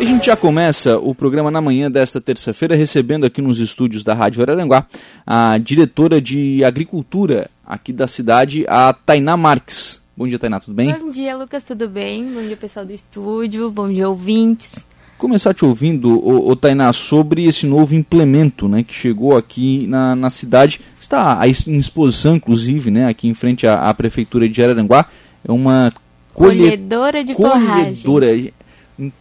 E a gente já começa o programa na manhã desta terça-feira, recebendo aqui nos estúdios da Rádio Araranguá a diretora de Agricultura aqui da cidade, a Tainá Marques. Bom dia, Tainá, tudo bem? Bom dia, Lucas, tudo bem? Bom dia, pessoal do estúdio, bom dia, ouvintes. Começar te ouvindo, o, o Tainá, sobre esse novo implemento né, que chegou aqui na, na cidade. Está em exposição, inclusive, né, aqui em frente à, à Prefeitura de Araranguá. É uma colhedora de colhedora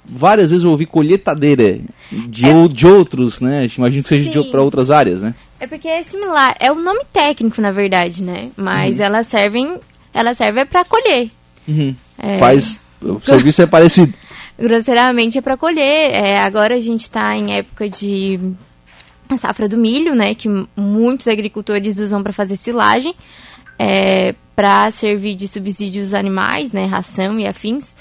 várias vezes eu ouvi colheitadeira de, é. de outros, né? Imagino que seja para outras áreas, né? É porque é similar, é o um nome técnico na verdade, né? Mas uhum. elas servem, ela serve para colher. Uhum. É... Faz, o serviço é parecido. Grosseiramente é para colher. É, agora a gente está em época de safra do milho, né? Que muitos agricultores usam para fazer silagem, é, para servir de subsídios animais, né? Ração e afins.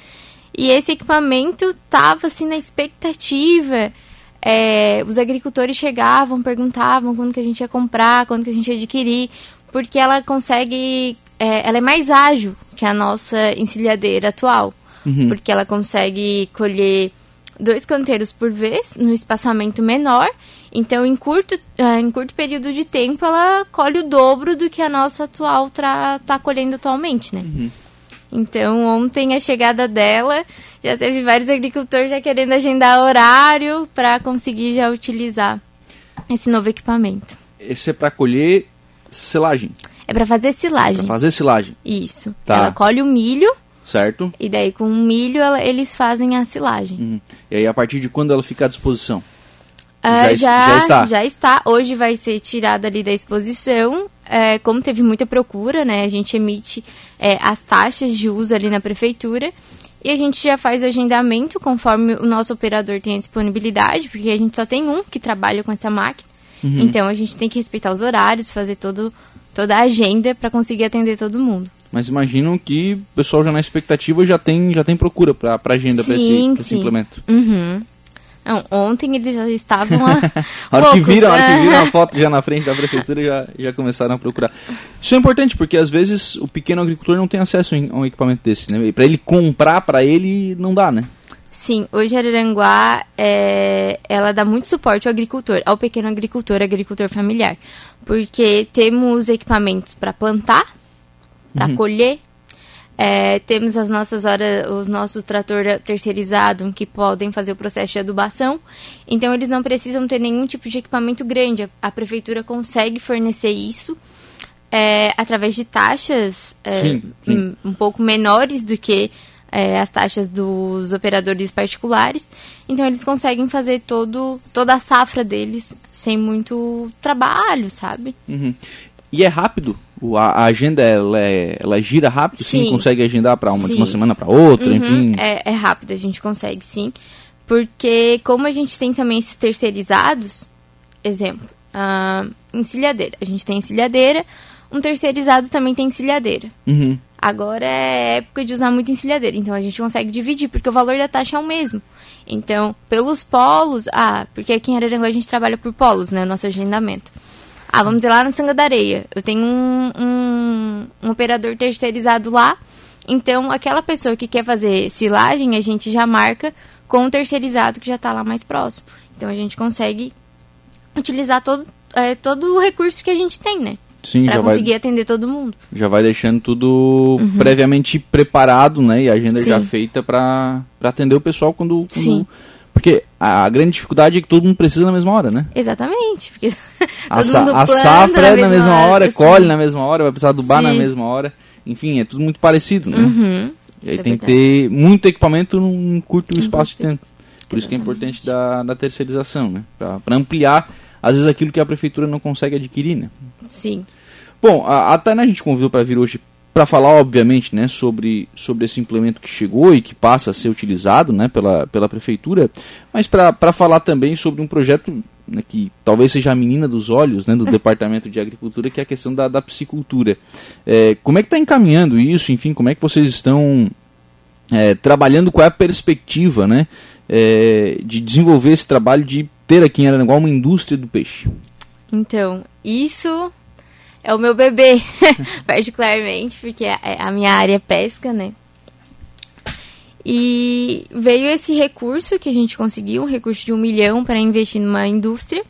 E esse equipamento estava assim na expectativa. É, os agricultores chegavam, perguntavam quando que a gente ia comprar, quando que a gente ia adquirir, porque ela consegue, é, ela é mais ágil que a nossa encilhadeira atual, uhum. porque ela consegue colher dois canteiros por vez no espaçamento menor. Então, em curto, é, em curto período de tempo, ela colhe o dobro do que a nossa atual está colhendo atualmente, né? Uhum. Então, ontem a chegada dela, já teve vários agricultores já querendo agendar horário para conseguir já utilizar esse novo equipamento. Esse é para colher silagem? É para fazer silagem. Pra fazer silagem. Isso. Tá. Ela colhe o milho. Certo. E daí com o milho ela, eles fazem a silagem. Uhum. E aí a partir de quando ela fica à disposição? Uh, já, já, já, está. Já está. Hoje vai ser tirada ali da exposição. É, como teve muita procura, né? A gente emite é, as taxas de uso ali na prefeitura. E a gente já faz o agendamento conforme o nosso operador tem a disponibilidade, porque a gente só tem um que trabalha com essa máquina. Uhum. Então a gente tem que respeitar os horários, fazer todo, toda a agenda para conseguir atender todo mundo. Mas imagino que o pessoal já na expectativa já tem, já tem procura para agenda para esse, esse implemento. Uhum. Não, ontem eles já estavam a. a hora que viram, a hora que viram a foto já na frente da prefeitura, já, já começaram a procurar. Isso é importante, porque às vezes o pequeno agricultor não tem acesso a um equipamento desse, né? Para ele comprar para ele, não dá, né? Sim, hoje a Araranguá, é, ela dá muito suporte ao agricultor, ao pequeno agricultor, agricultor familiar. Porque temos equipamentos para plantar, para uhum. colher, é, temos as nossas horas, os nossos trator terceirizados que podem fazer o processo de adubação. Então eles não precisam ter nenhum tipo de equipamento grande. A, a prefeitura consegue fornecer isso é, através de taxas é, sim, sim. Um, um, pouco menores do que é, as taxas dos operadores particulares. Então eles conseguem fazer todo, toda a safra deles sem muito trabalho, sabe? Uhum. E é rápido? A, agenda ela, é, ela gira rápido? Sim, sim consegue agendar para uma, uma semana para outra, uhum, enfim? É, é rápido, a gente consegue sim. Porque como a gente tem também esses terceirizados, exemplo, a encilhadeira. A gente tem encilhadeira, um terceirizado também tem encilhadeira. Uhum. Agora é época de usar muito encilhadeira, então a gente consegue dividir, porque o valor da taxa é o mesmo. Então, pelos polos, ah, porque aqui em Araranguá a gente trabalha por polos, né, o nosso agendamento. Ah, vamos ir lá na Sanga da Areia. Eu tenho um, um, um operador terceirizado lá. Então, aquela pessoa que quer fazer silagem, a gente já marca com o terceirizado que já está lá mais próximo. Então, a gente consegue utilizar todo, é, todo o recurso que a gente tem, né? Sim, pra conseguir vai, atender todo mundo. Já vai deixando tudo uhum. previamente preparado, né? E a agenda Sim. já feita para atender o pessoal quando, quando Sim. Porque a grande dificuldade é que todo mundo precisa na mesma hora, né? Exatamente. Porque a, sa a safra é na mesma hora, hora colhe na mesma hora, vai precisar adubar Sim. na mesma hora. Enfim, é tudo muito parecido, né? Uhum. E aí é tem é que ter muito equipamento num curto espaço de tempo. Por Exatamente. isso que é importante da, da terceirização, né? Para ampliar, às vezes, aquilo que a prefeitura não consegue adquirir, né? Sim. Bom, a, a Tainá a gente convidou para vir hoje para falar, obviamente, né, sobre, sobre esse implemento que chegou e que passa a ser utilizado né, pela, pela prefeitura, mas para falar também sobre um projeto né, que talvez seja a menina dos olhos né, do Departamento de Agricultura, que é a questão da, da piscicultura. É, como é que está encaminhando isso? Enfim, como é que vocês estão é, trabalhando? Qual é a perspectiva né, é, de desenvolver esse trabalho de ter aqui em Aranaguá uma indústria do peixe? Então, isso é o meu bebê, particularmente, porque é a minha área é pesca, né? E veio esse recurso que a gente conseguiu, um recurso de um milhão para investir numa indústria.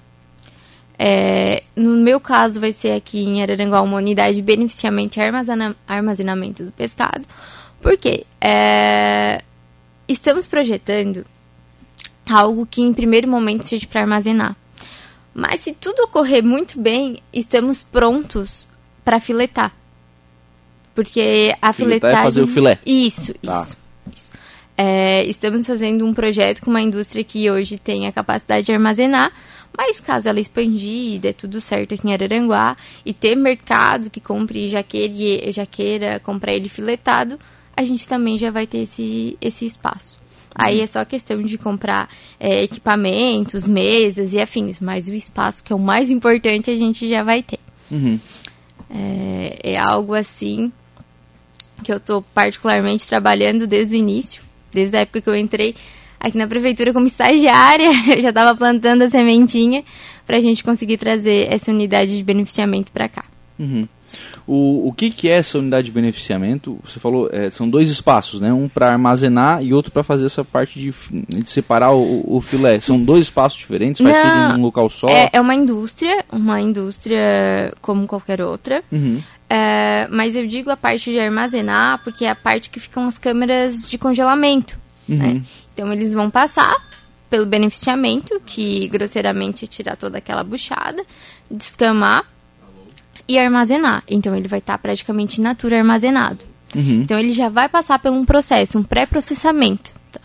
É, no meu caso, vai ser aqui em Araranguá uma unidade de beneficiamento e armazena armazenamento do pescado. Por quê? É, estamos projetando algo que em primeiro momento seja para armazenar. Mas se tudo ocorrer muito bem, estamos prontos para filetar. Porque a filetar filetagem... é fazer o filé. Isso, tá. isso. isso. É, estamos fazendo um projeto com uma indústria que hoje tem a capacidade de armazenar, mas caso ela expandir e dê tudo certo aqui em Araranguá e ter mercado que compre já queira, já queira comprar ele filetado, a gente também já vai ter esse, esse espaço. Aí é só questão de comprar é, equipamentos, mesas e afins, mas o espaço, que é o mais importante, a gente já vai ter. Uhum. É, é algo assim que eu estou particularmente trabalhando desde o início desde a época que eu entrei aqui na prefeitura como estagiária, eu já estava plantando a sementinha para a gente conseguir trazer essa unidade de beneficiamento para cá. Uhum. O, o que, que é essa unidade de beneficiamento? Você falou, é, são dois espaços, né? Um para armazenar e outro para fazer essa parte de, de separar o, o, filé. São dois espaços diferentes? Faz Não, tudo em um local só? É, é, uma indústria, uma indústria como qualquer outra. Uhum. É, mas eu digo a parte de armazenar porque é a parte que ficam as câmeras de congelamento. Uhum. Né? Então eles vão passar pelo beneficiamento, que grosseiramente é tirar toda aquela buchada, descamar e armazenar. Então ele vai estar tá praticamente in natura armazenado. Uhum. Então ele já vai passar por um processo, um pré-processamento. Tá?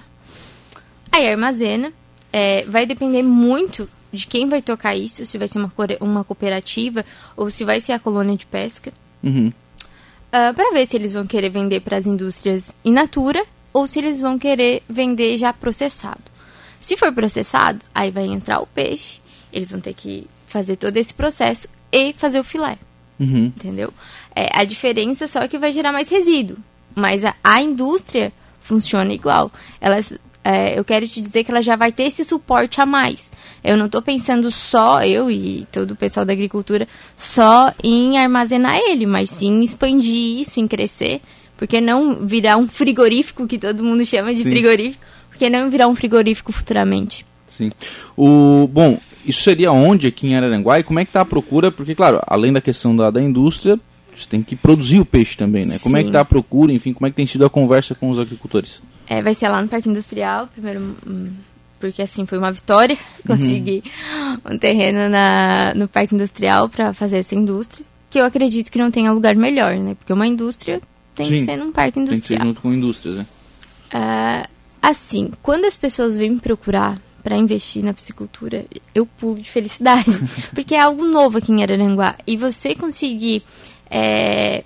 Aí armazena, é, vai depender muito de quem vai tocar isso, se vai ser uma, uma cooperativa ou se vai ser a colônia de pesca. Uhum. Uh, ah, para ver se eles vão querer vender para as indústrias in natura ou se eles vão querer vender já processado. Se for processado, aí vai entrar o peixe, eles vão ter que fazer todo esse processo e fazer o filé. Uhum. Entendeu? É, a diferença só é que vai gerar mais resíduo. Mas a, a indústria funciona igual. Elas é, eu quero te dizer que ela já vai ter esse suporte a mais. Eu não estou pensando só, eu e todo o pessoal da agricultura, só em armazenar ele, mas sim em expandir isso, em crescer. Porque não virar um frigorífico, que todo mundo chama de sim. frigorífico, porque não virar um frigorífico futuramente. Sim. O, bom, isso seria onde aqui em Araranguá e como é que está a procura? Porque, claro, além da questão da, da indústria, você tem que produzir o peixe também, né? Como Sim. é que está a procura, enfim, como é que tem sido a conversa com os agricultores? É, vai ser lá no Parque Industrial, primeiro, hum, porque assim foi uma vitória uhum. conseguir um terreno na, no Parque Industrial para fazer essa indústria, que eu acredito que não tenha lugar melhor, né? Porque uma indústria tem Sim, que ser num parque industrial. Tem que ser junto com indústrias, né? Uh, assim, quando as pessoas vêm me procurar para investir na piscicultura, eu pulo de felicidade, porque é algo novo aqui em Araranguá. E você conseguir é,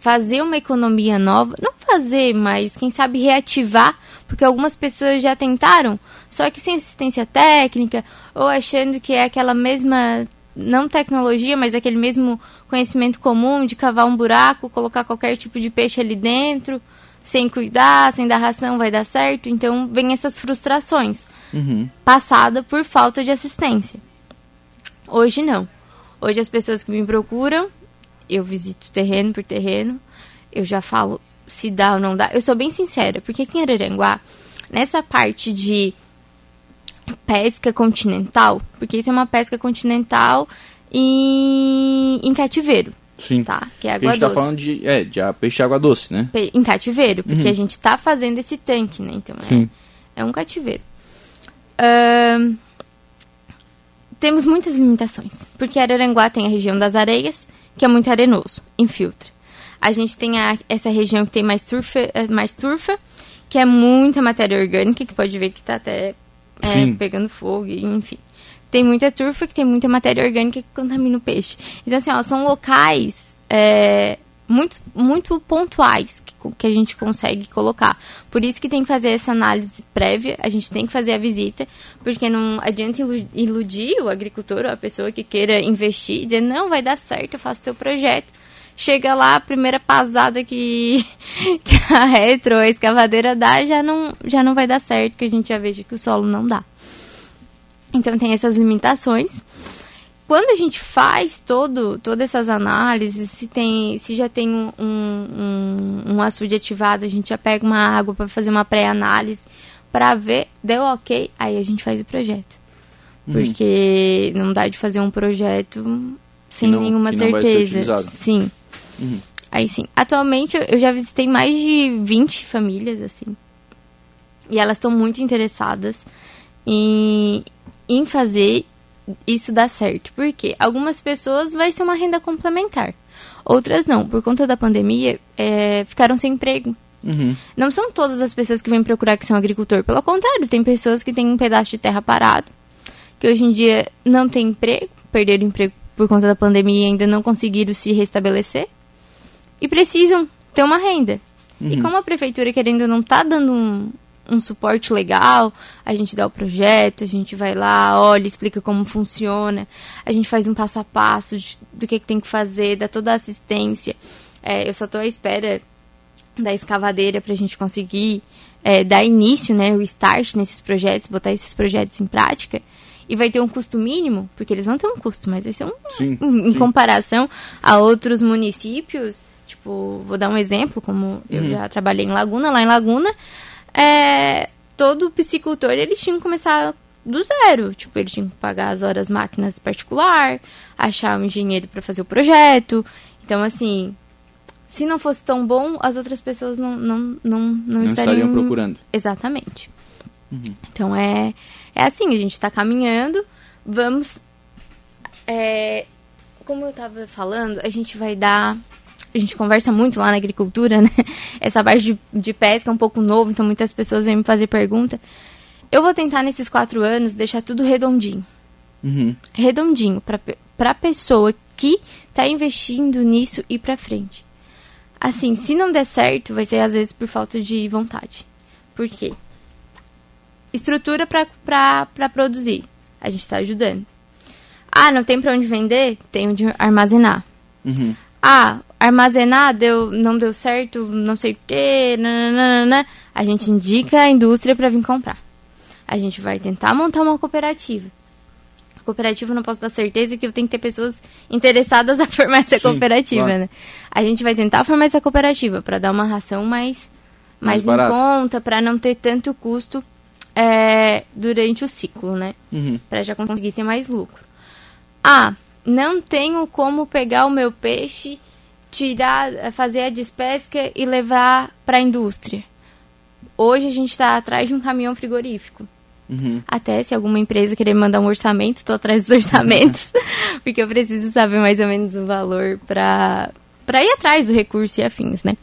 fazer uma economia nova, não fazer, mas quem sabe reativar, porque algumas pessoas já tentaram, só que sem assistência técnica ou achando que é aquela mesma não tecnologia, mas aquele mesmo conhecimento comum de cavar um buraco, colocar qualquer tipo de peixe ali dentro, sem cuidar, sem dar ração, vai dar certo. Então vem essas frustrações, uhum. passada por falta de assistência. Hoje não. Hoje as pessoas que me procuram eu visito terreno por terreno, eu já falo se dá ou não dá. Eu sou bem sincera, porque aqui em Araranguá, nessa parte de pesca continental, porque isso é uma pesca continental em, em cativeiro. Sim. Tá? Que é água a gente doce. tá falando de, é, de peixe água doce, né? Em cativeiro, porque uhum. a gente tá fazendo esse tanque, né? Então é, é um cativeiro. Uh, temos muitas limitações, porque Araranguá tem a região das areias que é muito arenoso, infiltra. A gente tem a, essa região que tem mais turfa, eh, mais turfa, que é muita matéria orgânica, que pode ver que está até é, pegando fogo, enfim. Tem muita turfa que tem muita matéria orgânica que contamina o peixe. Então, assim, ó, são locais é, muito, muito pontuais que, que, a gente consegue colocar. Por isso que tem que fazer essa análise prévia, a gente tem que fazer a visita, porque não adianta iludir o agricultor ou a pessoa que queira investir, dizer, não, vai dar certo, eu faço teu projeto. Chega lá, a primeira pasada que, que a retro ou a escavadeira dá, já não, já não vai dar certo, que a gente já veja que o solo não dá. Então tem essas limitações. quando a gente faz todo, todas essas análises, se, tem, se já tem um, um, um açude ativado, a gente já pega uma água para fazer uma pré-análise para ver, deu ok, aí a gente faz o projeto. Uhum. Porque não dá de fazer um projeto sem não, nenhuma certeza. Sim. Uhum. Aí sim. Atualmente eu já visitei mais de 20 famílias, assim. E elas estão muito interessadas em, em fazer isso dar certo. Porque algumas pessoas vai ser uma renda complementar. Outras não. Por conta da pandemia, é, ficaram sem emprego. Uhum. Não são todas as pessoas que vêm procurar que são agricultor. Pelo contrário, tem pessoas que têm um pedaço de terra parado, que hoje em dia não tem emprego, perderam emprego por conta da pandemia e ainda não conseguiram se restabelecer. E precisam ter uma renda. Uhum. E como a prefeitura, querendo não tá dando um, um suporte legal, a gente dá o projeto, a gente vai lá, olha, explica como funciona, a gente faz um passo a passo de, do que, que, tem que fazer, dá toda a assistência. É, eu só estou à espera da escavadeira para a gente conseguir é, dar início, né, o start nesses projetos, botar esses projetos em prática. E vai ter um custo mínimo, porque eles vão ter um custo, mas vai ser um, sim, um em sim. comparação a outros municípios. Tipo, vou dar um exemplo, como uhum. eu já trabalhei em Laguna, lá em Laguna, é, todo psicultor eles tinham que começar do zero. Tipo, eles tinham que pagar as horas máquinas particular, achar um engenheiro para fazer o projeto. Então, assim, se não fosse tão bom, as outras pessoas não, não, não, não, não estariam... estariam procurando. Exatamente. Uhum. Então, é, é assim, a gente está caminhando, vamos... É, como eu estava falando, a gente vai dar a gente conversa muito lá na agricultura, né? Essa parte de, de pesca é um pouco novo, então muitas pessoas vêm me fazer pergunta. Eu vou tentar nesses quatro anos deixar tudo redondinho. Uhum. Redondinho, para a pessoa que está investindo nisso e para frente. Assim, se não der certo, vai ser às vezes por falta de vontade. Por quê? Estrutura para produzir. A gente está ajudando. Ah, não tem para onde vender? Tem onde armazenar. Uhum. Ah, armazenar deu, não deu certo, não sei o quê, nananana, a gente indica a indústria para vir comprar. A gente vai tentar montar uma cooperativa. A cooperativa não posso dar certeza que eu tenho que ter pessoas interessadas a formar essa Sim, cooperativa, claro. né? A gente vai tentar formar essa cooperativa para dar uma ração mais, mais, mais em conta, para não ter tanto custo é, durante o ciclo, né? Uhum. Para já conseguir ter mais lucro. Ah, não tenho como pegar o meu peixe tirar, fazer a despesca e levar para a indústria. Hoje a gente está atrás de um caminhão frigorífico. Uhum. Até se alguma empresa querer mandar um orçamento, estou atrás dos orçamentos, porque eu preciso saber mais ou menos o valor para para ir atrás do recurso e afins, né?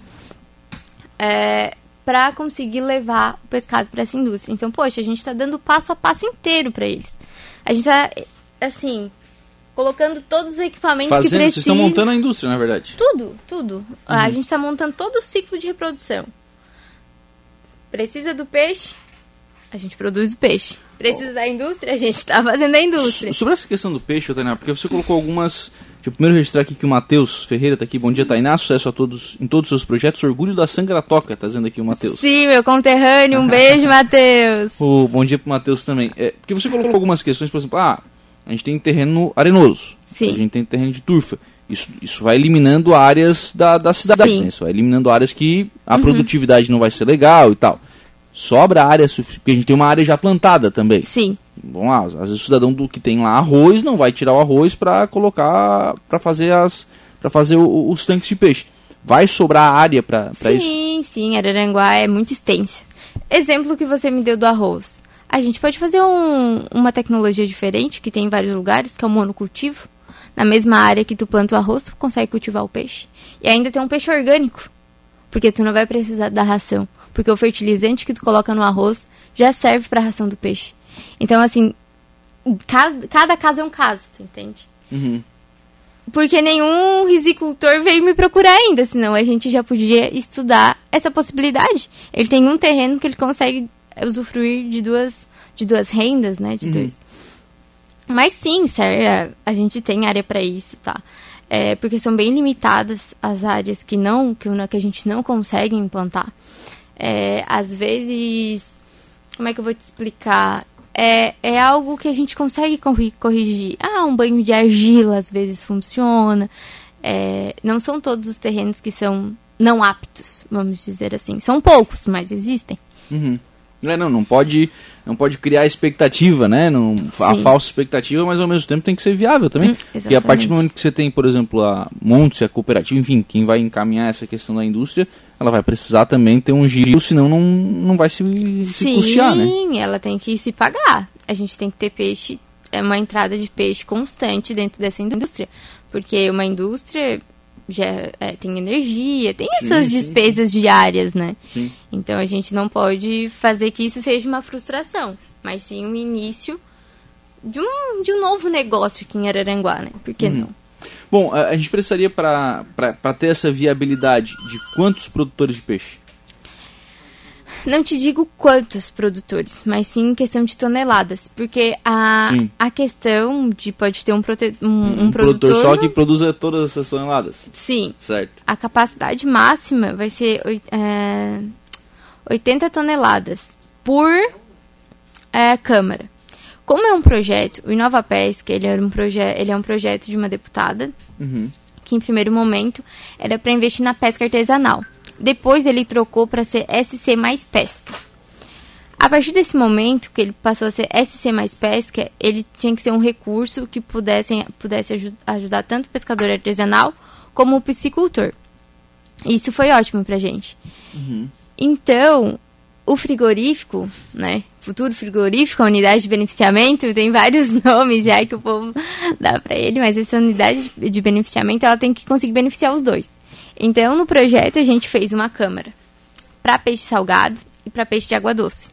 É, para conseguir levar o pescado para essa indústria. Então, poxa, a gente está dando passo a passo inteiro para eles. A gente está, assim, colocando todos os equipamentos Fazendo, que precisam. Vocês estão montando a indústria, na verdade. Tudo, tudo. Uhum. A gente está montando todo o ciclo de reprodução. Precisa do peixe, a gente produz o peixe. Precisa oh. da indústria, a gente está fazendo a indústria. Sobre essa questão do peixe, Tainá, porque você colocou algumas. Deixa eu primeiro registrar aqui que o Matheus Ferreira está aqui. Bom dia, Tainá. Sucesso a todos em todos os seus projetos. Orgulho da Sangra Toca, tá dizendo aqui o Matheus. Sim, meu conterrâneo. Um beijo, Matheus. oh, bom dia pro Matheus também. É, porque você colocou algumas questões, por exemplo, ah, a gente tem terreno arenoso. Sim. A gente tem terreno de turfa. Isso, isso vai eliminando áreas da, da cidade, né? Isso vai eliminando áreas que a uhum. produtividade não vai ser legal e tal. Sobra área porque a gente tem uma área já plantada também. Sim. Bom, às vezes o cidadão do que tem lá arroz não vai tirar o arroz para colocar para fazer as para fazer o, os tanques de peixe. Vai sobrar área para isso? Sim, sim, Araranguá é muito extensa. Exemplo que você me deu do arroz. A gente pode fazer um, uma tecnologia diferente, que tem em vários lugares, que é o monocultivo. Na mesma área que tu planta o arroz, tu consegue cultivar o peixe. E ainda tem um peixe orgânico, porque tu não vai precisar da ração. Porque o fertilizante que tu coloca no arroz já serve para a ração do peixe. Então, assim, cada, cada caso é um caso, tu entende? Uhum. Porque nenhum risicultor veio me procurar ainda, senão a gente já podia estudar essa possibilidade. Ele tem um terreno que ele consegue usufruir de duas, de duas rendas, né? De uhum. dois. Mas sim, sério, a gente tem área para isso, tá? É, porque são bem limitadas as áreas que não que, que a gente não consegue implantar. É, às vezes, como é que eu vou te explicar? é, é algo que a gente consegue corrigir. Ah, um banho de argila às vezes funciona. É, não são todos os terrenos que são não aptos, vamos dizer assim. São poucos, mas existem. Uhum. É, não, não pode, não pode criar expectativa, né? Não, a falsa expectativa, mas ao mesmo tempo tem que ser viável também. Hum, porque a partir do momento que você tem, por exemplo, a Montes, a cooperativa, enfim, quem vai encaminhar essa questão da indústria, ela vai precisar também ter um giro, senão não, não vai se, se Sim, custear, né? Sim, ela tem que se pagar. A gente tem que ter peixe, é uma entrada de peixe constante dentro dessa indústria. Porque uma indústria é, tem energia, tem sim, as suas despesas sim. diárias, né? Então a gente não pode fazer que isso seja uma frustração, mas sim um início de um, de um novo negócio aqui em Araranguá, né? Por que uhum. não? Bom, a, a gente precisaria para ter essa viabilidade de quantos produtores de peixe? Não te digo quantos produtores, mas sim questão de toneladas. Porque a, a questão de pode ter um, prote, um, um, um produtor, produtor. só que produza todas essas toneladas. Sim. Certo. A capacidade máxima vai ser é, 80 toneladas por é, câmara. Como é um projeto, o Inova Pesca, ele, era um ele é um projeto de uma deputada, uhum. que em primeiro momento era para investir na pesca artesanal. Depois ele trocou para ser SC mais pesca. A partir desse momento que ele passou a ser SC mais pesca, ele tinha que ser um recurso que pudesse, pudesse aj ajudar tanto o pescador artesanal como o piscicultor. Isso foi ótimo pra gente. Uhum. Então, o frigorífico, né? Futuro frigorífico, a unidade de beneficiamento, tem vários nomes já que o povo dá para ele, mas essa unidade de beneficiamento ela tem que conseguir beneficiar os dois. Então, no projeto, a gente fez uma câmara para peixe salgado e para peixe de água doce.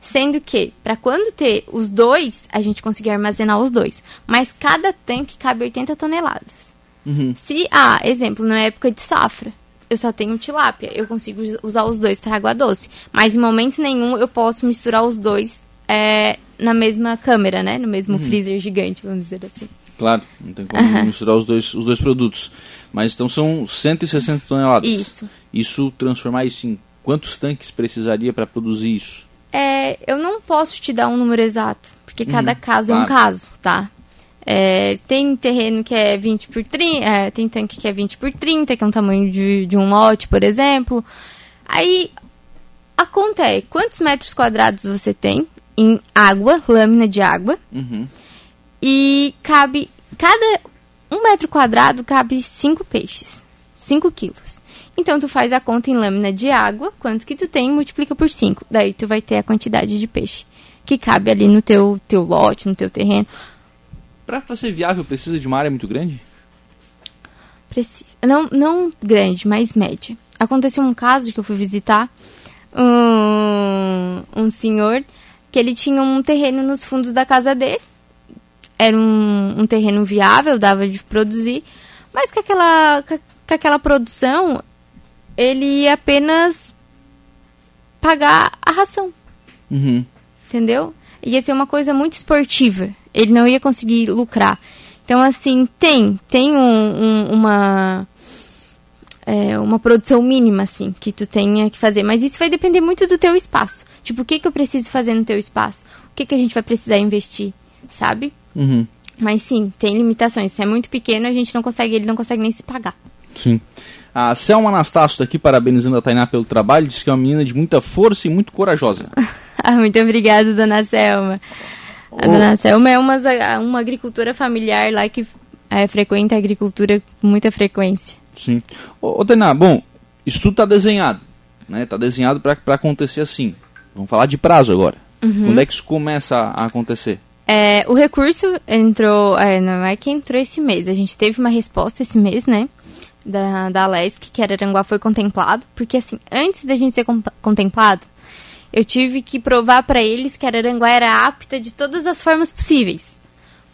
Sendo que, para quando ter os dois, a gente conseguir armazenar os dois. Mas cada tanque cabe 80 toneladas. Uhum. Se, ah, exemplo, na época de safra, eu só tenho tilápia, eu consigo usar os dois para água doce. Mas em momento nenhum eu posso misturar os dois é, na mesma câmera, né? No mesmo uhum. freezer gigante, vamos dizer assim. Claro, não tem como uhum. misturar os dois, os dois produtos. Mas então são 160 toneladas. Isso. Isso, transformar isso em quantos tanques precisaria para produzir isso? É, eu não posso te dar um número exato, porque uhum, cada caso claro. é um caso, tá? É, tem terreno que é 20 por 30, é, tem tanque que é 20 por 30, que é um tamanho de, de um lote, por exemplo. Aí a conta é quantos metros quadrados você tem em água, lâmina de água. Uhum. E cabe. Cada um metro quadrado cabe cinco peixes. 5 quilos. Então tu faz a conta em lâmina de água, quanto que tu tem, multiplica por 5. Daí tu vai ter a quantidade de peixe que cabe ali no teu, teu lote, no teu terreno. Para ser viável, precisa de uma área muito grande? Precisa. Não, não grande, mas média. Aconteceu um caso que eu fui visitar um, um senhor que ele tinha um terreno nos fundos da casa dele era um, um terreno viável, dava de produzir, mas com aquela, com aquela produção ele ia apenas pagar a ração. Uhum. Entendeu? Ia ser uma coisa muito esportiva. Ele não ia conseguir lucrar. Então, assim, tem, tem um, um, uma, é, uma produção mínima, assim, que tu tenha que fazer. Mas isso vai depender muito do teu espaço. Tipo, o que, que eu preciso fazer no teu espaço? O que, que a gente vai precisar investir, sabe? Uhum. Mas sim, tem limitações. Se é muito pequeno, a gente não consegue, ele não consegue nem se pagar. Sim. A Selma Anastácio está aqui parabenizando a Tainá pelo trabalho, diz que é uma menina de muita força e muito corajosa. ah, muito obrigada, dona Selma. A dona Selma é uma, uma agricultora familiar lá que é, frequenta a agricultura com muita frequência. Sim. Ô, ô Tainá, bom, isso tudo está desenhado, né? Está desenhado para acontecer assim. Vamos falar de prazo agora. Uhum. Quando é que isso começa a acontecer? É, o recurso entrou, é, não é que entrou esse mês, a gente teve uma resposta esse mês, né? Da, da Alesc, que Araranguá foi contemplado, porque assim, antes da gente ser contemplado, eu tive que provar para eles que Araranguá era apta de todas as formas possíveis.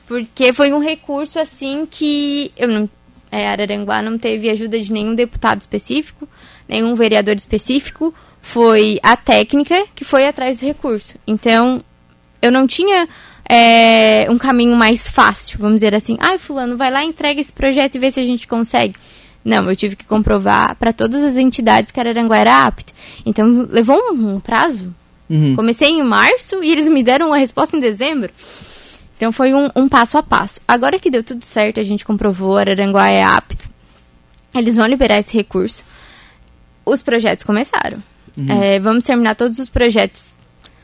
Porque foi um recurso assim que eu não, é, Araranguá não teve ajuda de nenhum deputado específico, nenhum vereador específico, foi a técnica que foi atrás do recurso. Então, eu não tinha é, um caminho mais fácil, vamos dizer assim. Ai, fulano, vai lá, entrega esse projeto e vê se a gente consegue. Não, eu tive que comprovar para todas as entidades que Araranguá era apta. Então, levou um, um prazo Uhum. Comecei em março e eles me deram uma resposta em dezembro. Então foi um, um, passo a passo. Agora que deu tudo certo, a gente comprovou, Araranguá é apto, eles vão liberar esse recurso. Os projetos começaram. Uhum. É, vamos terminar todos os projetos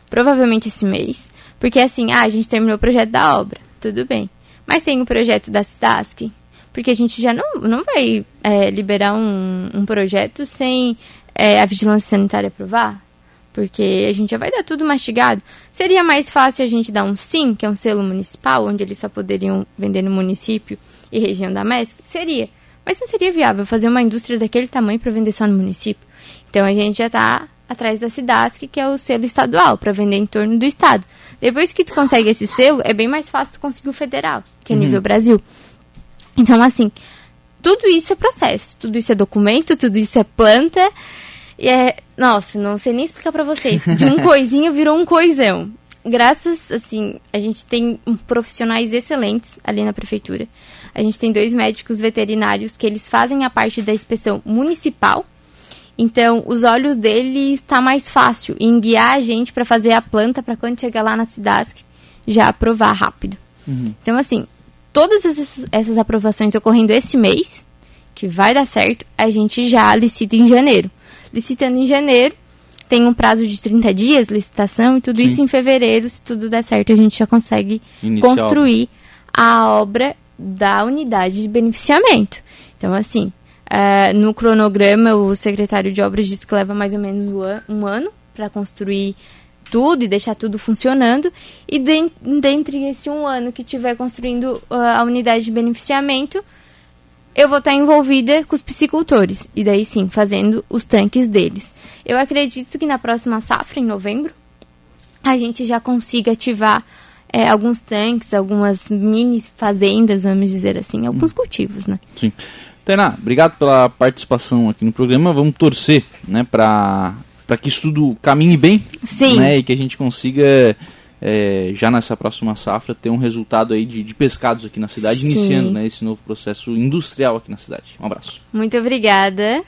provavelmente esse mês. Porque assim, ah, a gente terminou o projeto da obra, tudo bem. Mas tem o projeto da Citasc, porque a gente já não, não vai é, liberar um, um projeto sem é, a vigilância sanitária aprovar. Porque a gente já vai dar tudo mastigado. Seria mais fácil a gente dar um sim, que é um selo municipal, onde eles só poderiam vender no município e região da MESC? Seria. Mas não seria viável fazer uma indústria daquele tamanho para vender só no município. Então a gente já está atrás da SIDASC, que é o selo estadual, para vender em torno do estado. Depois que tu consegue esse selo, é bem mais fácil tu conseguir o federal, que é uhum. nível Brasil. Então, assim, tudo isso é processo, tudo isso é documento, tudo isso é planta. E é. Nossa, não sei nem explicar para vocês. De um coisinho virou um coisão. Graças, assim, a gente tem profissionais excelentes ali na prefeitura. A gente tem dois médicos veterinários que eles fazem a parte da inspeção municipal. Então, os olhos deles está mais fácil em guiar a gente para fazer a planta para quando chegar lá na Cidasc já aprovar rápido. Uhum. Então, assim, todas essas, essas aprovações ocorrendo esse mês, que vai dar certo, a gente já licita em janeiro. Licitando em janeiro, tem um prazo de 30 dias, licitação, e tudo Sim. isso em fevereiro, se tudo der certo, a gente já consegue Inicial. construir a obra da unidade de beneficiamento. Então, assim, uh, no cronograma, o secretário de obras disse que leva mais ou menos um ano para construir tudo e deixar tudo funcionando. E de, dentre esse um ano que estiver construindo uh, a unidade de beneficiamento, eu vou estar envolvida com os piscicultores. E daí sim, fazendo os tanques deles. Eu acredito que na próxima safra, em novembro, a gente já consiga ativar é, alguns tanques, algumas mini fazendas, vamos dizer assim, alguns hum. cultivos, né? Sim. Tainá, obrigado pela participação aqui no programa. Vamos torcer, né, para que isso tudo caminhe bem, Sim. né, e que a gente consiga é, já nessa próxima safra ter um resultado aí de, de pescados aqui na cidade, Sim. iniciando né, esse novo processo industrial aqui na cidade. Um abraço. Muito obrigada.